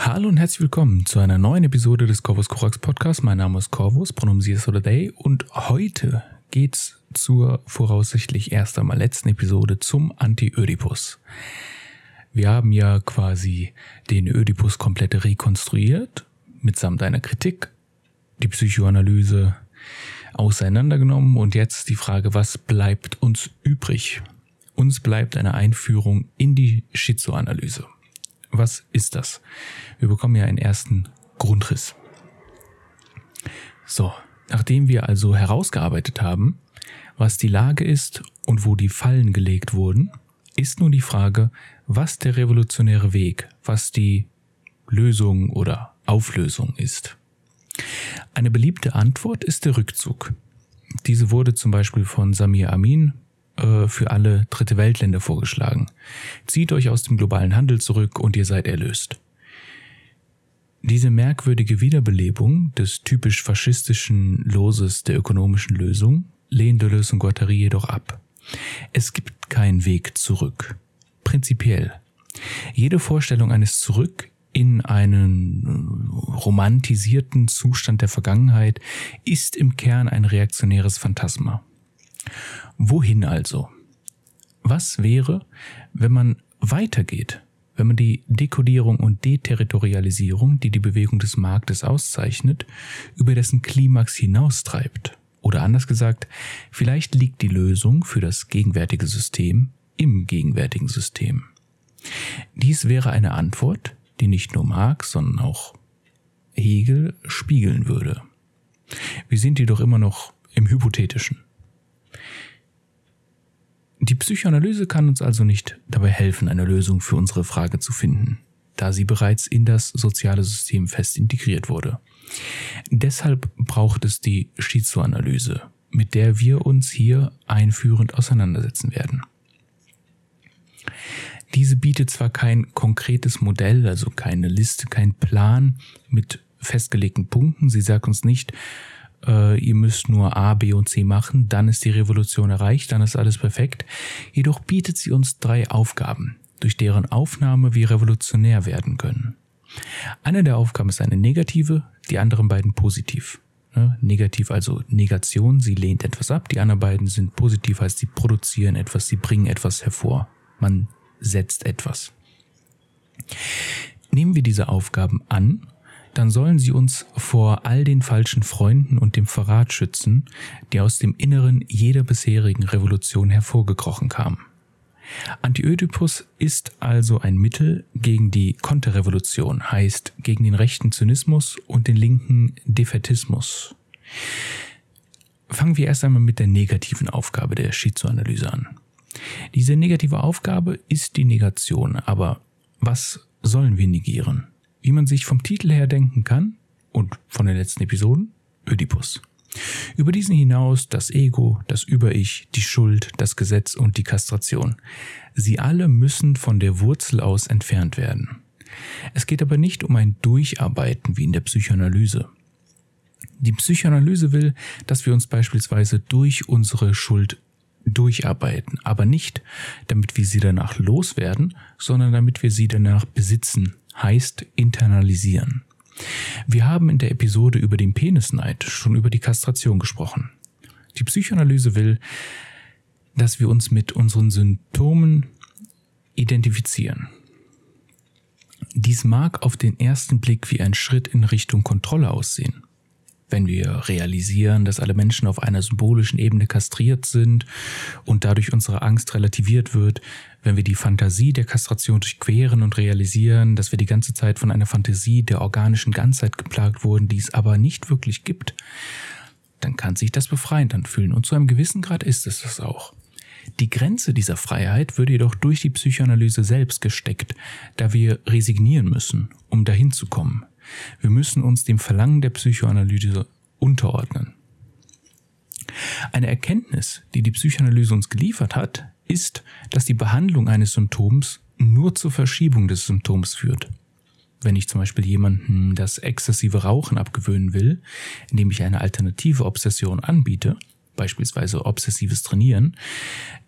Hallo und herzlich willkommen zu einer neuen Episode des Corvus Corax Podcast. Mein Name ist Corvus, Pronomen Sie oder Day und heute geht's zur voraussichtlich erst einmal letzten Episode zum Anti-Ödipus. Wir haben ja quasi den Ödipus komplett rekonstruiert, mitsamt einer Kritik, die Psychoanalyse auseinandergenommen und jetzt die Frage, was bleibt uns übrig? Uns bleibt eine Einführung in die Schizoanalyse. Was ist das? Wir bekommen ja einen ersten Grundriss. So, nachdem wir also herausgearbeitet haben, was die Lage ist und wo die Fallen gelegt wurden, ist nun die Frage, was der revolutionäre Weg, was die Lösung oder Auflösung ist. Eine beliebte Antwort ist der Rückzug. Diese wurde zum Beispiel von Samir Amin äh, für alle Dritte Weltländer vorgeschlagen. Zieht euch aus dem globalen Handel zurück und ihr seid erlöst. Diese merkwürdige Wiederbelebung des typisch faschistischen Loses der ökonomischen Lösung lehnt Deleuze und Guattari jedoch ab. Es gibt keinen Weg zurück. Prinzipiell. Jede Vorstellung eines Zurück in einen romantisierten Zustand der Vergangenheit ist im Kern ein reaktionäres Phantasma. Wohin also? Was wäre, wenn man weitergeht, wenn man die Dekodierung und Deterritorialisierung, die die Bewegung des Marktes auszeichnet, über dessen Klimax hinaustreibt? Oder anders gesagt, vielleicht liegt die Lösung für das gegenwärtige System im gegenwärtigen System. Dies wäre eine Antwort, die nicht nur Marx, sondern auch Hegel spiegeln würde. Wir sind jedoch immer noch im Hypothetischen. Die Psychoanalyse kann uns also nicht dabei helfen, eine Lösung für unsere Frage zu finden, da sie bereits in das soziale System fest integriert wurde. Deshalb braucht es die Schizoanalyse, mit der wir uns hier einführend auseinandersetzen werden. Diese bietet zwar kein konkretes Modell, also keine Liste, kein Plan mit festgelegten Punkten, sie sagt uns nicht, äh, ihr müsst nur A, B und C machen, dann ist die Revolution erreicht, dann ist alles perfekt. Jedoch bietet sie uns drei Aufgaben, durch deren Aufnahme wir revolutionär werden können. Eine der Aufgaben ist eine negative, die anderen beiden positiv. Ne? Negativ also Negation, sie lehnt etwas ab, die anderen beiden sind positiv, heißt sie produzieren etwas, sie bringen etwas hervor. Man setzt etwas. Nehmen wir diese Aufgaben an dann sollen sie uns vor all den falschen Freunden und dem Verrat schützen, die aus dem Inneren jeder bisherigen Revolution hervorgekrochen kamen. Anti-Ödipus ist also ein Mittel gegen die Konterrevolution, heißt gegen den rechten Zynismus und den linken Defetismus. Fangen wir erst einmal mit der negativen Aufgabe der Schizoanalyse an. Diese negative Aufgabe ist die Negation, aber was sollen wir negieren? Wie man sich vom Titel her denken kann und von den letzten Episoden, Ödipus. Über diesen hinaus das Ego, das Über-Ich, die Schuld, das Gesetz und die Kastration. Sie alle müssen von der Wurzel aus entfernt werden. Es geht aber nicht um ein Durcharbeiten wie in der Psychoanalyse. Die Psychoanalyse will, dass wir uns beispielsweise durch unsere Schuld durcharbeiten, aber nicht, damit wir sie danach loswerden, sondern damit wir sie danach besitzen, heißt internalisieren. Wir haben in der Episode über den Penisneid schon über die Kastration gesprochen. Die Psychoanalyse will, dass wir uns mit unseren Symptomen identifizieren. Dies mag auf den ersten Blick wie ein Schritt in Richtung Kontrolle aussehen wenn wir realisieren, dass alle Menschen auf einer symbolischen Ebene kastriert sind und dadurch unsere Angst relativiert wird, wenn wir die Fantasie der Kastration durchqueren und realisieren, dass wir die ganze Zeit von einer Fantasie der organischen Ganzheit geplagt wurden, die es aber nicht wirklich gibt, dann kann sich das befreiend anfühlen und zu einem gewissen Grad ist es das auch. Die Grenze dieser Freiheit würde jedoch durch die Psychoanalyse selbst gesteckt, da wir resignieren müssen, um dahin zu kommen. Wir müssen uns dem Verlangen der Psychoanalyse unterordnen. Eine Erkenntnis, die die Psychoanalyse uns geliefert hat, ist, dass die Behandlung eines Symptoms nur zur Verschiebung des Symptoms führt. Wenn ich zum Beispiel jemanden das exzessive Rauchen abgewöhnen will, indem ich eine alternative Obsession anbiete, beispielsweise obsessives Trainieren,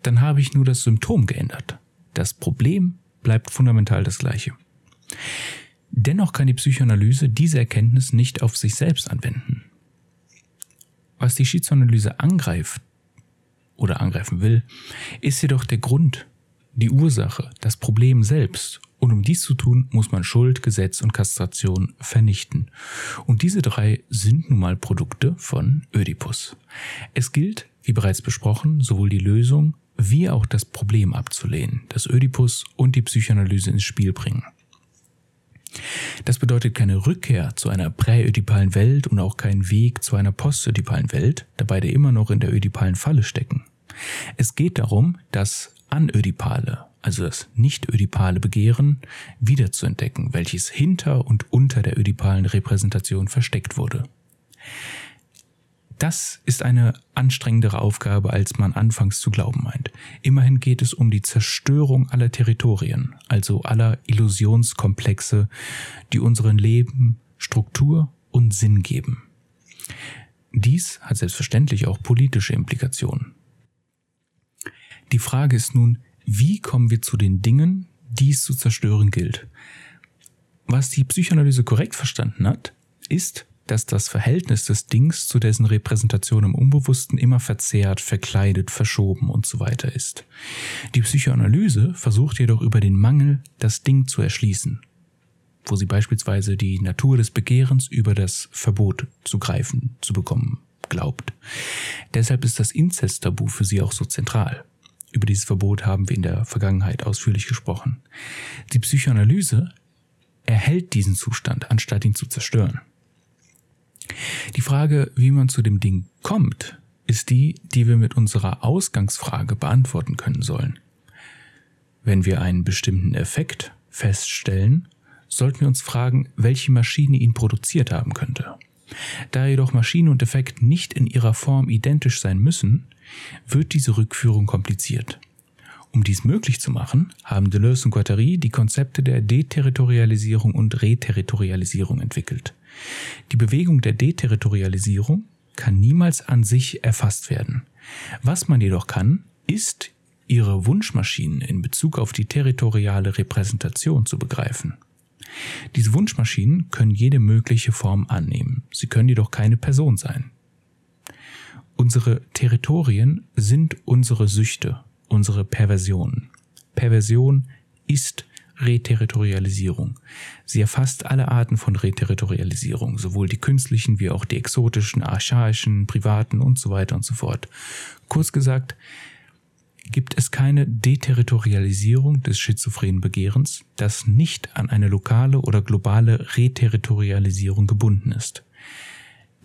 dann habe ich nur das Symptom geändert. Das Problem bleibt fundamental das gleiche. Dennoch kann die Psychoanalyse diese Erkenntnis nicht auf sich selbst anwenden. Was die Schizoanalyse angreift oder angreifen will, ist jedoch der Grund, die Ursache, das Problem selbst. Und um dies zu tun, muss man Schuld, Gesetz und Kastration vernichten. Und diese drei sind nun mal Produkte von Ödipus. Es gilt, wie bereits besprochen, sowohl die Lösung wie auch das Problem abzulehnen, das Ödipus und die Psychoanalyse ins Spiel bringen. Das bedeutet keine Rückkehr zu einer präödipalen Welt und auch keinen Weg zu einer postödipalen Welt, da beide immer noch in der ödipalen Falle stecken. Es geht darum, das anödipale, also das nicht-ödipale Begehren, wiederzuentdecken, welches hinter und unter der ödipalen Repräsentation versteckt wurde. Das ist eine anstrengendere Aufgabe, als man anfangs zu glauben meint. Immerhin geht es um die Zerstörung aller Territorien, also aller Illusionskomplexe, die unseren Leben Struktur und Sinn geben. Dies hat selbstverständlich auch politische Implikationen. Die Frage ist nun, wie kommen wir zu den Dingen, die es zu zerstören gilt? Was die Psychoanalyse korrekt verstanden hat, ist, dass das Verhältnis des Dings zu dessen Repräsentation im Unbewussten immer verzerrt, verkleidet, verschoben und so weiter ist. Die Psychoanalyse versucht jedoch über den Mangel das Ding zu erschließen, wo sie beispielsweise die Natur des Begehrens über das Verbot zu greifen, zu bekommen glaubt. Deshalb ist das Inzesttabu für sie auch so zentral. Über dieses Verbot haben wir in der Vergangenheit ausführlich gesprochen. Die Psychoanalyse erhält diesen Zustand, anstatt ihn zu zerstören. Die Frage, wie man zu dem Ding kommt, ist die, die wir mit unserer Ausgangsfrage beantworten können sollen. Wenn wir einen bestimmten Effekt feststellen, sollten wir uns fragen, welche Maschine ihn produziert haben könnte. Da jedoch Maschine und Effekt nicht in ihrer Form identisch sein müssen, wird diese Rückführung kompliziert. Um dies möglich zu machen, haben Deleuze und Guattari die Konzepte der Deterritorialisierung und Reterritorialisierung entwickelt. Die Bewegung der Deterritorialisierung kann niemals an sich erfasst werden. Was man jedoch kann, ist, ihre Wunschmaschinen in Bezug auf die territoriale Repräsentation zu begreifen. Diese Wunschmaschinen können jede mögliche Form annehmen, sie können jedoch keine Person sein. Unsere Territorien sind unsere Süchte, unsere Perversionen. Perversion ist Reterritorialisierung. Sie erfasst alle Arten von Reterritorialisierung, sowohl die künstlichen wie auch die exotischen, archaischen, privaten und so weiter und so fort. Kurz gesagt, gibt es keine Deterritorialisierung des schizophrenen Begehrens, das nicht an eine lokale oder globale Reterritorialisierung gebunden ist.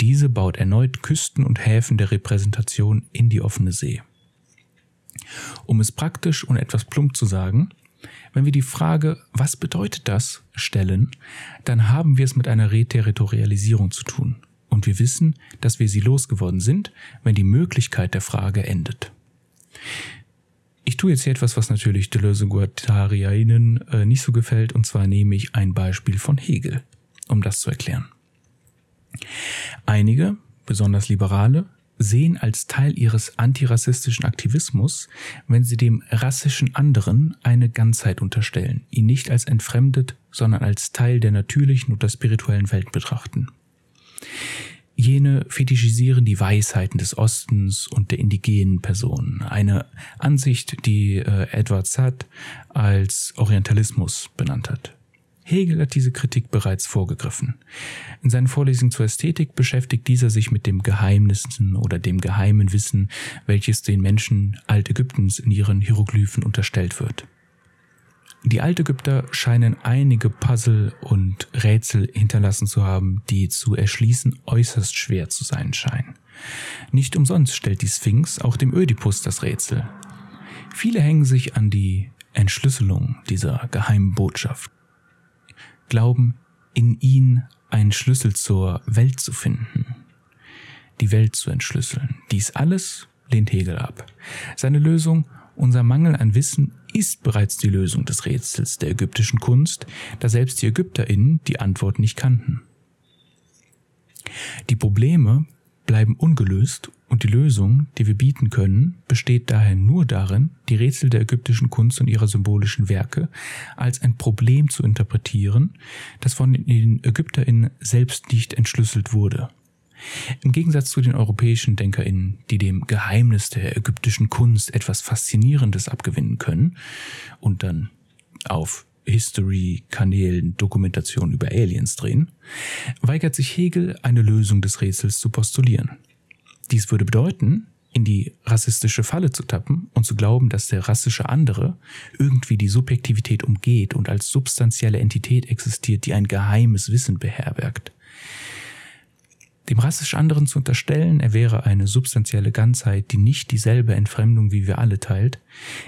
Diese baut erneut Küsten und Häfen der Repräsentation in die offene See. Um es praktisch und etwas plump zu sagen, wenn wir die Frage, was bedeutet das, stellen, dann haben wir es mit einer Reterritorialisierung zu tun. Und wir wissen, dass wir sie losgeworden sind, wenn die Möglichkeit der Frage endet. Ich tue jetzt hier etwas, was natürlich Deleuze Guattarianen äh, nicht so gefällt, und zwar nehme ich ein Beispiel von Hegel, um das zu erklären. Einige, besonders Liberale, sehen als Teil ihres antirassistischen Aktivismus, wenn sie dem rassischen anderen eine Ganzheit unterstellen, ihn nicht als entfremdet, sondern als Teil der natürlichen und der spirituellen Welt betrachten. Jene fetischisieren die Weisheiten des Ostens und der indigenen Personen, eine Ansicht, die äh, Edward Said als Orientalismus benannt hat. Hegel hat diese Kritik bereits vorgegriffen. In seinen Vorlesungen zur Ästhetik beschäftigt dieser sich mit dem Geheimnissen oder dem geheimen Wissen, welches den Menschen Altägyptens in ihren Hieroglyphen unterstellt wird. Die Altägypter scheinen einige Puzzle und Rätsel hinterlassen zu haben, die zu erschließen äußerst schwer zu sein scheinen. Nicht umsonst stellt die Sphinx auch dem Ödipus das Rätsel. Viele hängen sich an die Entschlüsselung dieser geheimen Botschaft glauben, in ihn einen Schlüssel zur Welt zu finden, die Welt zu entschlüsseln. Dies alles lehnt Hegel ab. Seine Lösung, unser Mangel an Wissen, ist bereits die Lösung des Rätsels der ägyptischen Kunst, da selbst die ÄgypterInnen die Antwort nicht kannten. Die Probleme bleiben ungelöst und die Lösung, die wir bieten können, besteht daher nur darin, die Rätsel der ägyptischen Kunst und ihrer symbolischen Werke als ein Problem zu interpretieren, das von den ÄgypterInnen selbst nicht entschlüsselt wurde. Im Gegensatz zu den europäischen DenkerInnen, die dem Geheimnis der ägyptischen Kunst etwas Faszinierendes abgewinnen können und dann auf History-Kanälen Dokumentation über Aliens drehen, weigert sich Hegel, eine Lösung des Rätsels zu postulieren. Dies würde bedeuten, in die rassistische Falle zu tappen und zu glauben, dass der rassische andere irgendwie die Subjektivität umgeht und als substanzielle Entität existiert, die ein geheimes Wissen beherbergt. Dem rassisch anderen zu unterstellen, er wäre eine substanzielle Ganzheit, die nicht dieselbe Entfremdung wie wir alle teilt,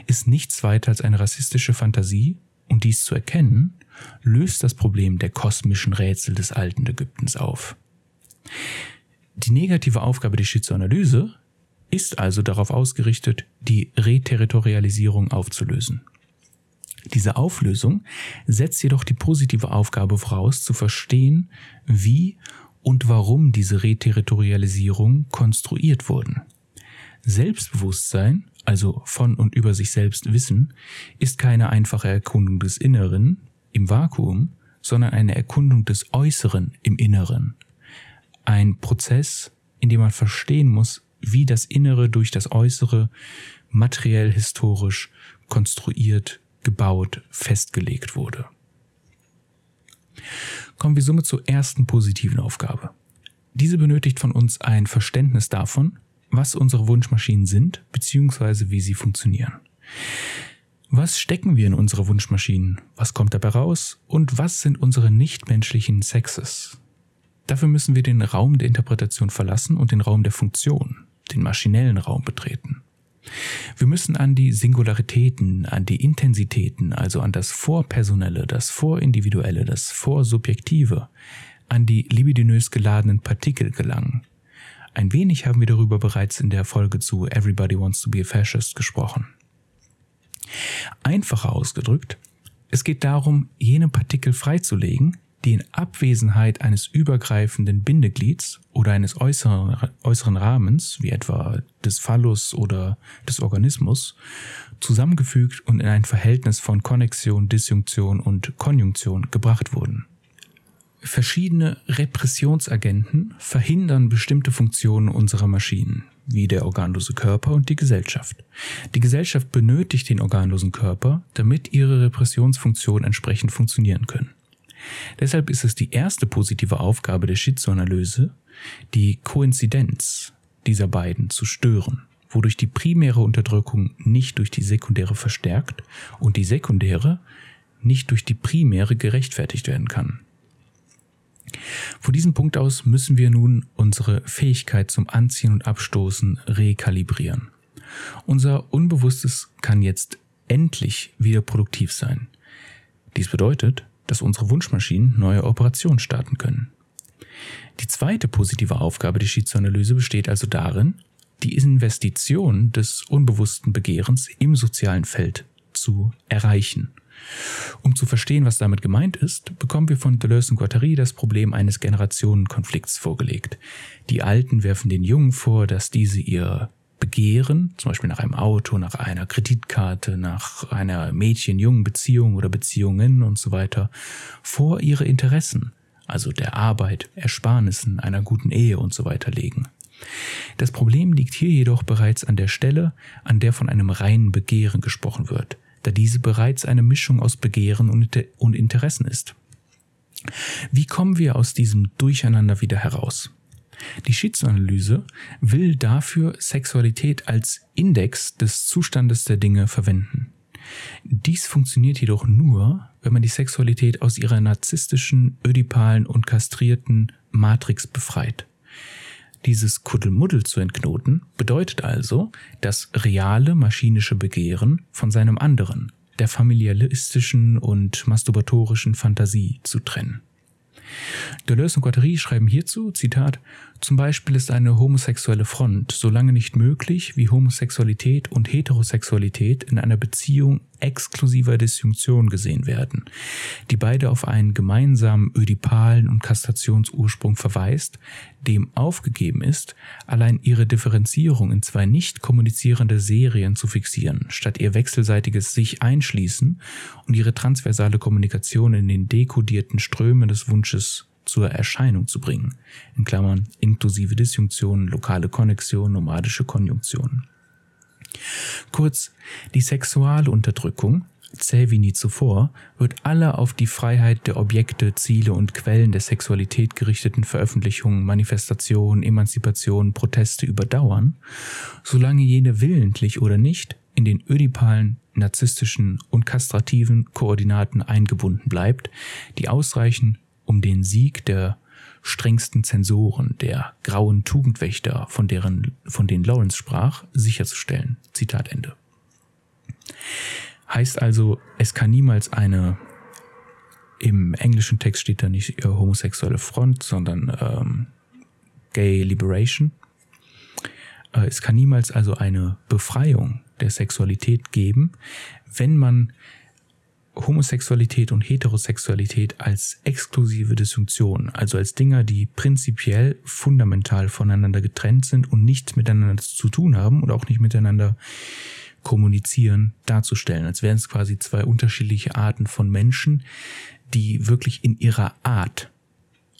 ist nichts weiter als eine rassistische Fantasie, und dies zu erkennen, löst das Problem der kosmischen Rätsel des alten Ägyptens auf. Die negative Aufgabe der Schizoanalyse ist also darauf ausgerichtet, die Reterritorialisierung aufzulösen. Diese Auflösung setzt jedoch die positive Aufgabe voraus, zu verstehen, wie und warum diese Reterritorialisierung konstruiert wurden. Selbstbewusstsein, also von und über sich selbst Wissen, ist keine einfache Erkundung des Inneren im Vakuum, sondern eine Erkundung des Äußeren im Inneren. Ein Prozess, in dem man verstehen muss, wie das Innere durch das Äußere materiell historisch konstruiert, gebaut, festgelegt wurde. Kommen wir somit zur ersten positiven Aufgabe. Diese benötigt von uns ein Verständnis davon, was unsere Wunschmaschinen sind, beziehungsweise wie sie funktionieren. Was stecken wir in unsere Wunschmaschinen? Was kommt dabei raus? Und was sind unsere nichtmenschlichen Sexes? Dafür müssen wir den Raum der Interpretation verlassen und den Raum der Funktion, den maschinellen Raum betreten. Wir müssen an die Singularitäten, an die Intensitäten, also an das Vorpersonelle, das Vorindividuelle, das Vorsubjektive, an die libidinös geladenen Partikel gelangen. Ein wenig haben wir darüber bereits in der Folge zu Everybody Wants to be a Fascist gesprochen. Einfacher ausgedrückt, es geht darum, jene Partikel freizulegen, die in Abwesenheit eines übergreifenden Bindeglieds oder eines äußeren, äußeren Rahmens, wie etwa des Phallus oder des Organismus, zusammengefügt und in ein Verhältnis von Konnexion, Disjunktion und Konjunktion gebracht wurden. Verschiedene Repressionsagenten verhindern bestimmte Funktionen unserer Maschinen, wie der organlose Körper und die Gesellschaft. Die Gesellschaft benötigt den organlosen Körper, damit ihre Repressionsfunktionen entsprechend funktionieren können. Deshalb ist es die erste positive Aufgabe der Schizoanalyse, die Koinzidenz dieser beiden zu stören, wodurch die primäre Unterdrückung nicht durch die sekundäre verstärkt und die sekundäre nicht durch die primäre gerechtfertigt werden kann. Von diesem Punkt aus müssen wir nun unsere Fähigkeit zum Anziehen und Abstoßen rekalibrieren. Unser Unbewusstes kann jetzt endlich wieder produktiv sein. Dies bedeutet, dass unsere Wunschmaschinen neue Operationen starten können. Die zweite positive Aufgabe der Schizoanalyse besteht also darin, die Investition des unbewussten Begehrens im sozialen Feld zu erreichen um zu verstehen, was damit gemeint ist, bekommen wir von Deleuze und Guattari das Problem eines Generationenkonflikts vorgelegt. Die Alten werfen den Jungen vor, dass diese ihr Begehren, zum Beispiel nach einem Auto, nach einer Kreditkarte, nach einer Mädchen-Jungen-Beziehung oder Beziehungen und so weiter, vor ihre Interessen, also der Arbeit, Ersparnissen, einer guten Ehe und so weiter legen. Das Problem liegt hier jedoch bereits an der Stelle, an der von einem reinen Begehren gesprochen wird da diese bereits eine Mischung aus Begehren und Interessen ist. Wie kommen wir aus diesem Durcheinander wieder heraus? Die Schizoanalyse will dafür Sexualität als Index des Zustandes der Dinge verwenden. Dies funktioniert jedoch nur, wenn man die Sexualität aus ihrer narzisstischen, ödipalen und kastrierten Matrix befreit. Dieses Kuddelmuddel zu entknoten bedeutet also, das reale maschinische Begehren von seinem anderen, der familialistischen und masturbatorischen Fantasie zu trennen. Deleuze und Guattari schreiben hierzu, Zitat, zum Beispiel ist eine homosexuelle Front so lange nicht möglich, wie Homosexualität und Heterosexualität in einer Beziehung exklusiver Disjunktion gesehen werden, die beide auf einen gemeinsamen ödipalen und Kastrationsursprung verweist, dem aufgegeben ist, allein ihre Differenzierung in zwei nicht kommunizierende Serien zu fixieren, statt ihr wechselseitiges sich einschließen und ihre transversale Kommunikation in den dekodierten Strömen des Wunsches zur Erscheinung zu bringen, in Klammern inklusive Disjunktion, lokale Konnexion, nomadische Konjunktion. Kurz, die Sexualunterdrückung, zäh wie nie zuvor, wird alle auf die Freiheit der Objekte, Ziele und Quellen der Sexualität gerichteten Veröffentlichungen, Manifestationen, Emanzipationen, Proteste überdauern, solange jene willentlich oder nicht in den ödipalen, narzisstischen und kastrativen Koordinaten eingebunden bleibt, die ausreichen, um den Sieg der strengsten Zensoren, der grauen Tugendwächter, von deren, von denen Lawrence sprach, sicherzustellen. Zitat Ende. Heißt also, es kann niemals eine, im englischen Text steht da nicht äh, homosexuelle Front, sondern ähm, Gay Liberation. Äh, es kann niemals also eine Befreiung der Sexualität geben, wenn man Homosexualität und Heterosexualität als exklusive Disjunktion, also als Dinger, die prinzipiell fundamental voneinander getrennt sind und nichts miteinander zu tun haben und auch nicht miteinander kommunizieren, darzustellen, als wären es quasi zwei unterschiedliche Arten von Menschen, die wirklich in ihrer Art,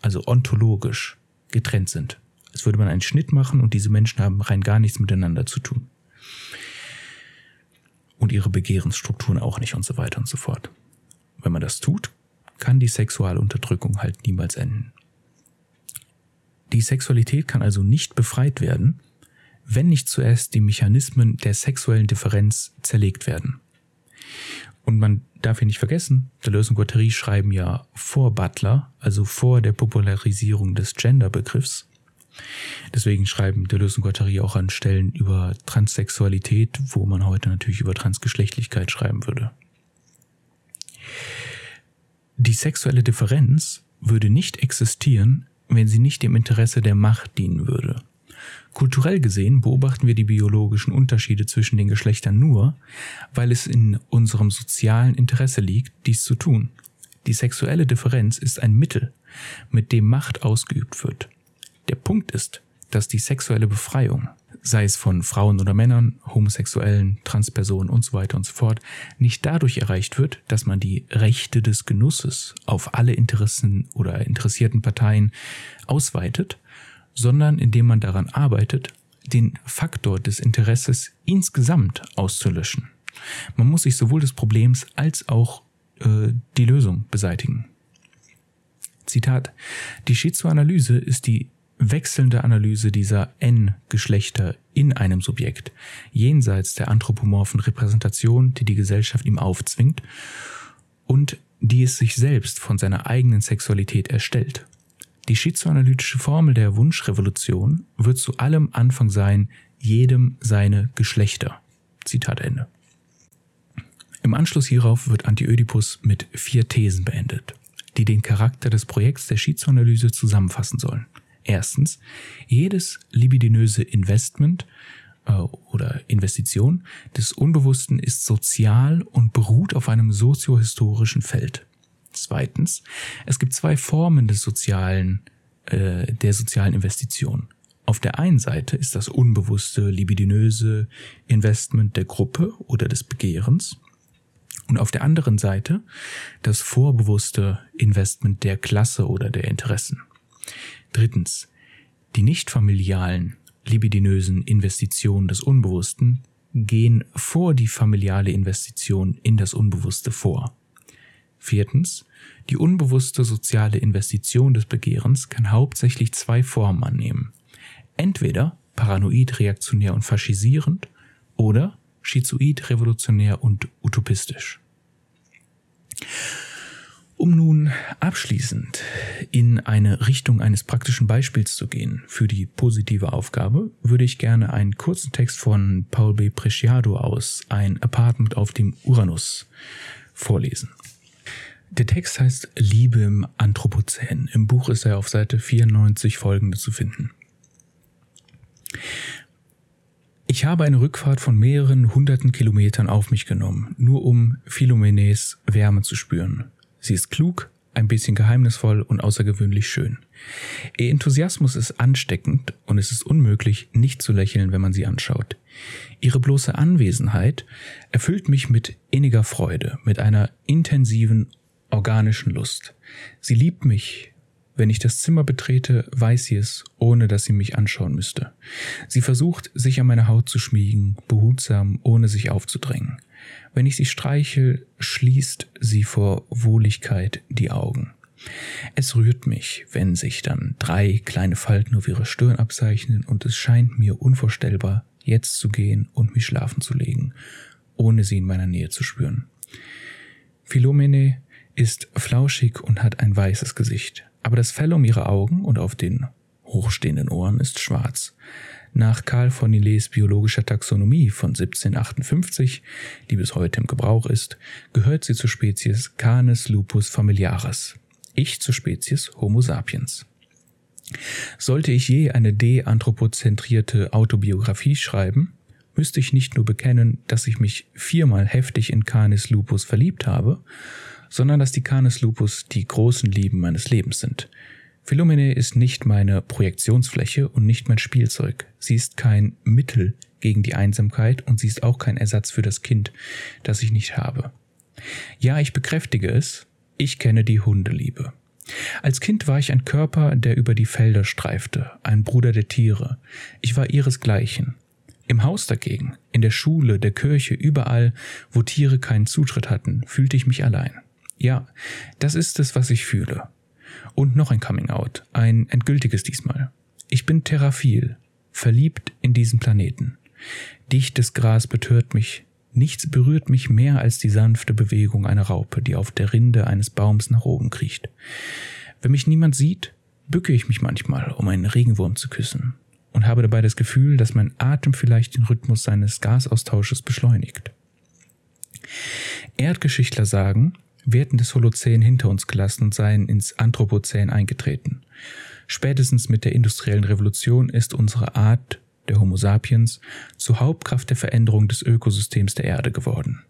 also ontologisch, getrennt sind. Als würde man einen Schnitt machen und diese Menschen haben rein gar nichts miteinander zu tun und ihre Begehrensstrukturen auch nicht und so weiter und so fort. Wenn man das tut, kann die Sexualunterdrückung halt niemals enden. Die Sexualität kann also nicht befreit werden, wenn nicht zuerst die Mechanismen der sexuellen Differenz zerlegt werden. Und man darf hier nicht vergessen, Deleuze und Guattari schreiben ja vor Butler, also vor der Popularisierung des Genderbegriffs, Deswegen schreiben Deleuze und Guattari auch an Stellen über Transsexualität, wo man heute natürlich über Transgeschlechtlichkeit schreiben würde. Die sexuelle Differenz würde nicht existieren, wenn sie nicht dem Interesse der Macht dienen würde. Kulturell gesehen beobachten wir die biologischen Unterschiede zwischen den Geschlechtern nur, weil es in unserem sozialen Interesse liegt, dies zu tun. Die sexuelle Differenz ist ein Mittel, mit dem Macht ausgeübt wird. Der Punkt ist, dass die sexuelle Befreiung, sei es von Frauen oder Männern, Homosexuellen, Transpersonen und so weiter und so fort, nicht dadurch erreicht wird, dass man die Rechte des Genusses auf alle Interessen oder interessierten Parteien ausweitet, sondern indem man daran arbeitet, den Faktor des Interesses insgesamt auszulöschen. Man muss sich sowohl des Problems als auch äh, die Lösung beseitigen. Zitat, die Schizoanalyse ist die wechselnde Analyse dieser N-Geschlechter in einem Subjekt, jenseits der anthropomorphen Repräsentation, die die Gesellschaft ihm aufzwingt und die es sich selbst von seiner eigenen Sexualität erstellt. Die schizoanalytische Formel der Wunschrevolution wird zu allem Anfang sein, jedem seine Geschlechter. Zitat Ende. Im Anschluss hierauf wird Anti-Ödipus mit vier Thesen beendet, die den Charakter des Projekts der Schizoanalyse zusammenfassen sollen. Erstens, jedes libidinöse Investment äh, oder Investition des Unbewussten ist sozial und beruht auf einem soziohistorischen Feld. Zweitens, es gibt zwei Formen des sozialen, äh, der sozialen Investition. Auf der einen Seite ist das unbewusste, libidinöse Investment der Gruppe oder des Begehrens und auf der anderen Seite das vorbewusste Investment der Klasse oder der Interessen. Drittens, die nicht familialen, libidinösen Investitionen des Unbewussten gehen vor die familiale Investition in das Unbewusste vor. Viertens, die unbewusste soziale Investition des Begehrens kann hauptsächlich zwei Formen annehmen. Entweder paranoid, reaktionär und faschisierend oder schizoid, revolutionär und utopistisch. Um nun abschließend in eine Richtung eines praktischen Beispiels zu gehen für die positive Aufgabe, würde ich gerne einen kurzen Text von Paul B. Preciado aus Ein Apartment auf dem Uranus vorlesen. Der Text heißt Liebe im Anthropozän. Im Buch ist er auf Seite 94 folgende zu finden. Ich habe eine Rückfahrt von mehreren hunderten Kilometern auf mich genommen, nur um Philomenes Wärme zu spüren. Sie ist klug, ein bisschen geheimnisvoll und außergewöhnlich schön. Ihr Enthusiasmus ist ansteckend und es ist unmöglich, nicht zu lächeln, wenn man sie anschaut. Ihre bloße Anwesenheit erfüllt mich mit inniger Freude, mit einer intensiven, organischen Lust. Sie liebt mich. Wenn ich das Zimmer betrete, weiß sie es, ohne dass sie mich anschauen müsste. Sie versucht, sich an meine Haut zu schmiegen, behutsam, ohne sich aufzudrängen. Wenn ich sie streichel, schließt sie vor Wohligkeit die Augen. Es rührt mich, wenn sich dann drei kleine Falten auf ihrer Stirn abzeichnen und es scheint mir unvorstellbar, jetzt zu gehen und mich schlafen zu legen, ohne sie in meiner Nähe zu spüren. Philomene ist flauschig und hat ein weißes Gesicht, aber das Fell um ihre Augen und auf den hochstehenden Ohren ist schwarz. Nach Karl von Nilets biologischer Taxonomie von 1758, die bis heute im Gebrauch ist, gehört sie zur Spezies Canis lupus familiaris, ich zur Spezies Homo sapiens. Sollte ich je eine deanthropozentrierte Autobiografie schreiben, müsste ich nicht nur bekennen, dass ich mich viermal heftig in Canis lupus verliebt habe, sondern dass die Canis lupus die großen Lieben meines Lebens sind. Philomene ist nicht meine Projektionsfläche und nicht mein Spielzeug. Sie ist kein Mittel gegen die Einsamkeit und sie ist auch kein Ersatz für das Kind, das ich nicht habe. Ja, ich bekräftige es, ich kenne die Hundeliebe. Als Kind war ich ein Körper, der über die Felder streifte, ein Bruder der Tiere. Ich war ihresgleichen. Im Haus dagegen, in der Schule, der Kirche, überall, wo Tiere keinen Zutritt hatten, fühlte ich mich allein. Ja, das ist es, was ich fühle. Und noch ein Coming Out, ein endgültiges diesmal. Ich bin Terraphil, verliebt in diesen Planeten. Dichtes Gras betört mich, nichts berührt mich mehr als die sanfte Bewegung einer Raupe, die auf der Rinde eines Baums nach oben kriecht. Wenn mich niemand sieht, bücke ich mich manchmal, um einen Regenwurm zu küssen und habe dabei das Gefühl, dass mein Atem vielleicht den Rhythmus seines Gasaustausches beschleunigt. Erdgeschichtler sagen, wir hätten das Holozän hinter uns gelassen und seien ins Anthropozän eingetreten. Spätestens mit der industriellen Revolution ist unsere Art, der Homo sapiens, zur Hauptkraft der Veränderung des Ökosystems der Erde geworden.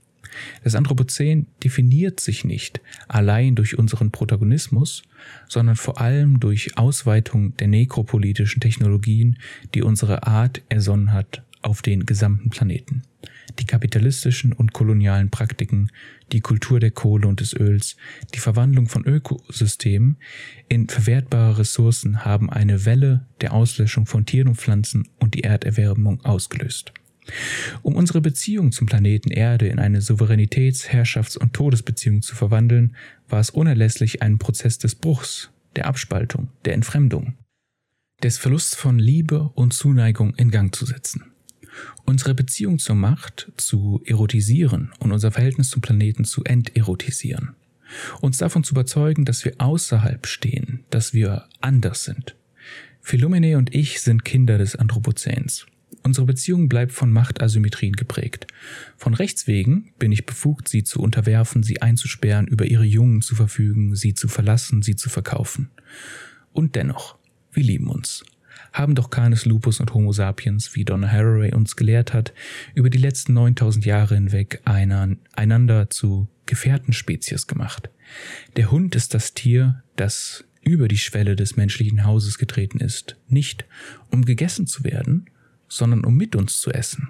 Das Anthropozän definiert sich nicht allein durch unseren Protagonismus, sondern vor allem durch Ausweitung der nekropolitischen Technologien, die unsere Art ersonnen hat auf den gesamten Planeten die kapitalistischen und kolonialen Praktiken, die Kultur der Kohle und des Öls, die Verwandlung von Ökosystemen in verwertbare Ressourcen haben eine Welle der Auslöschung von Tieren und Pflanzen und die Erderwärmung ausgelöst. Um unsere Beziehung zum Planeten Erde in eine Souveränitäts-, Herrschafts- und Todesbeziehung zu verwandeln, war es unerlässlich, einen Prozess des Bruchs, der Abspaltung, der Entfremdung, des Verlusts von Liebe und Zuneigung in Gang zu setzen unsere Beziehung zur Macht zu erotisieren und unser Verhältnis zum Planeten zu enterotisieren. Uns davon zu überzeugen, dass wir außerhalb stehen, dass wir anders sind. Philomene und ich sind Kinder des Anthropozäns. Unsere Beziehung bleibt von Machtasymmetrien geprägt. Von Rechts wegen bin ich befugt, sie zu unterwerfen, sie einzusperren, über ihre Jungen zu verfügen, sie zu verlassen, sie zu verkaufen. Und dennoch, wir lieben uns haben doch Canis lupus und Homo sapiens, wie Donna Haraway uns gelehrt hat, über die letzten 9000 Jahre hinweg einander zu Gefährtenspezies gemacht. Der Hund ist das Tier, das über die Schwelle des menschlichen Hauses getreten ist, nicht um gegessen zu werden, sondern um mit uns zu essen.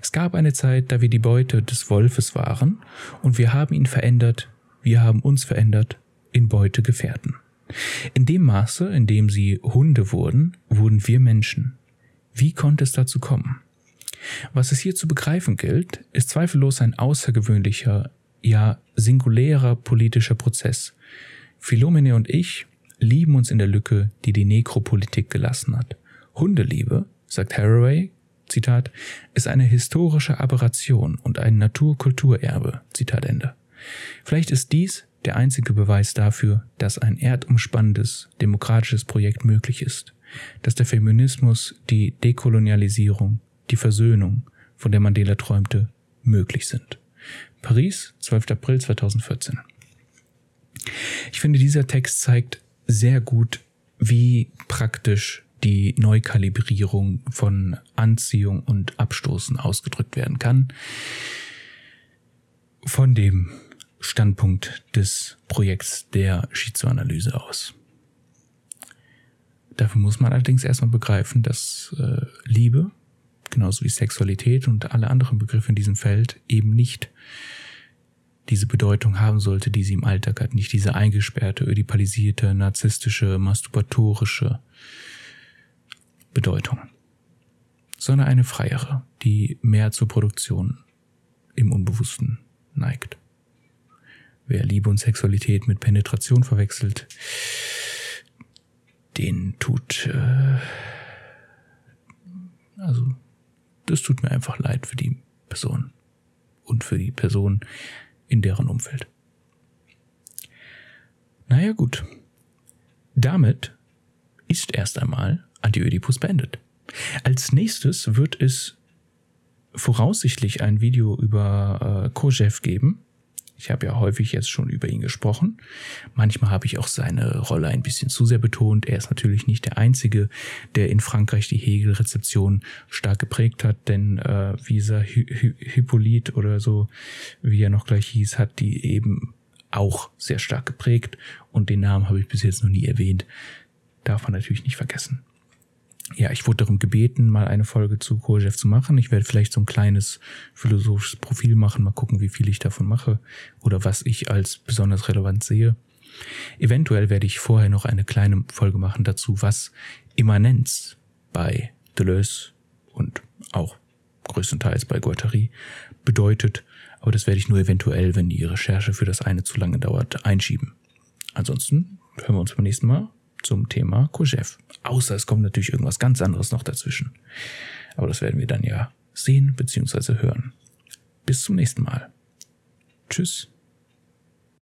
Es gab eine Zeit, da wir die Beute des Wolfes waren, und wir haben ihn verändert, wir haben uns verändert in Beutegefährten. In dem Maße, in dem sie Hunde wurden, wurden wir Menschen. Wie konnte es dazu kommen? Was es hier zu begreifen gilt, ist zweifellos ein außergewöhnlicher, ja singulärer politischer Prozess. Philomene und ich lieben uns in der Lücke, die die Nekropolitik gelassen hat. Hundeliebe, sagt Haraway, Zitat, ist eine historische Aberration und ein Naturkulturerbe, Zitat Ende. Vielleicht ist dies der einzige Beweis dafür, dass ein erdumspannendes, demokratisches Projekt möglich ist, dass der Feminismus, die Dekolonialisierung, die Versöhnung, von der Mandela träumte, möglich sind. Paris, 12. April 2014. Ich finde, dieser Text zeigt sehr gut, wie praktisch die Neukalibrierung von Anziehung und Abstoßen ausgedrückt werden kann. Von dem Standpunkt des Projekts der Schizoanalyse aus. Dafür muss man allerdings erstmal begreifen, dass äh, Liebe, genauso wie Sexualität und alle anderen Begriffe in diesem Feld, eben nicht diese Bedeutung haben sollte, die sie im Alltag hat. Nicht diese eingesperrte, ödipalisierte, narzisstische, masturbatorische Bedeutung, sondern eine freiere, die mehr zur Produktion im Unbewussten neigt. Wer Liebe und Sexualität mit Penetration verwechselt, den tut, äh, also, das tut mir einfach leid für die Person und für die Person in deren Umfeld. Naja gut. Damit ist erst einmal Anti-Ödipus beendet. Als nächstes wird es voraussichtlich ein Video über äh, Kojev geben. Ich habe ja häufig jetzt schon über ihn gesprochen. Manchmal habe ich auch seine Rolle ein bisschen zu sehr betont. Er ist natürlich nicht der Einzige, der in Frankreich die Hegel-Rezeption stark geprägt hat, denn äh, Visa Hy Hy Hippolyt oder so, wie er noch gleich hieß, hat die eben auch sehr stark geprägt und den Namen habe ich bis jetzt noch nie erwähnt. Darf man natürlich nicht vergessen ja, ich wurde darum gebeten, mal eine Folge zu Kojev zu machen. Ich werde vielleicht so ein kleines philosophisches Profil machen, mal gucken, wie viel ich davon mache oder was ich als besonders relevant sehe. Eventuell werde ich vorher noch eine kleine Folge machen dazu, was Immanenz bei Deleuze und auch größtenteils bei Guattari bedeutet. Aber das werde ich nur eventuell, wenn die Recherche für das eine zu lange dauert, einschieben. Ansonsten hören wir uns beim nächsten Mal zum Thema Kojev. Außer es kommt natürlich irgendwas ganz anderes noch dazwischen. Aber das werden wir dann ja sehen bzw. hören. Bis zum nächsten Mal. Tschüss.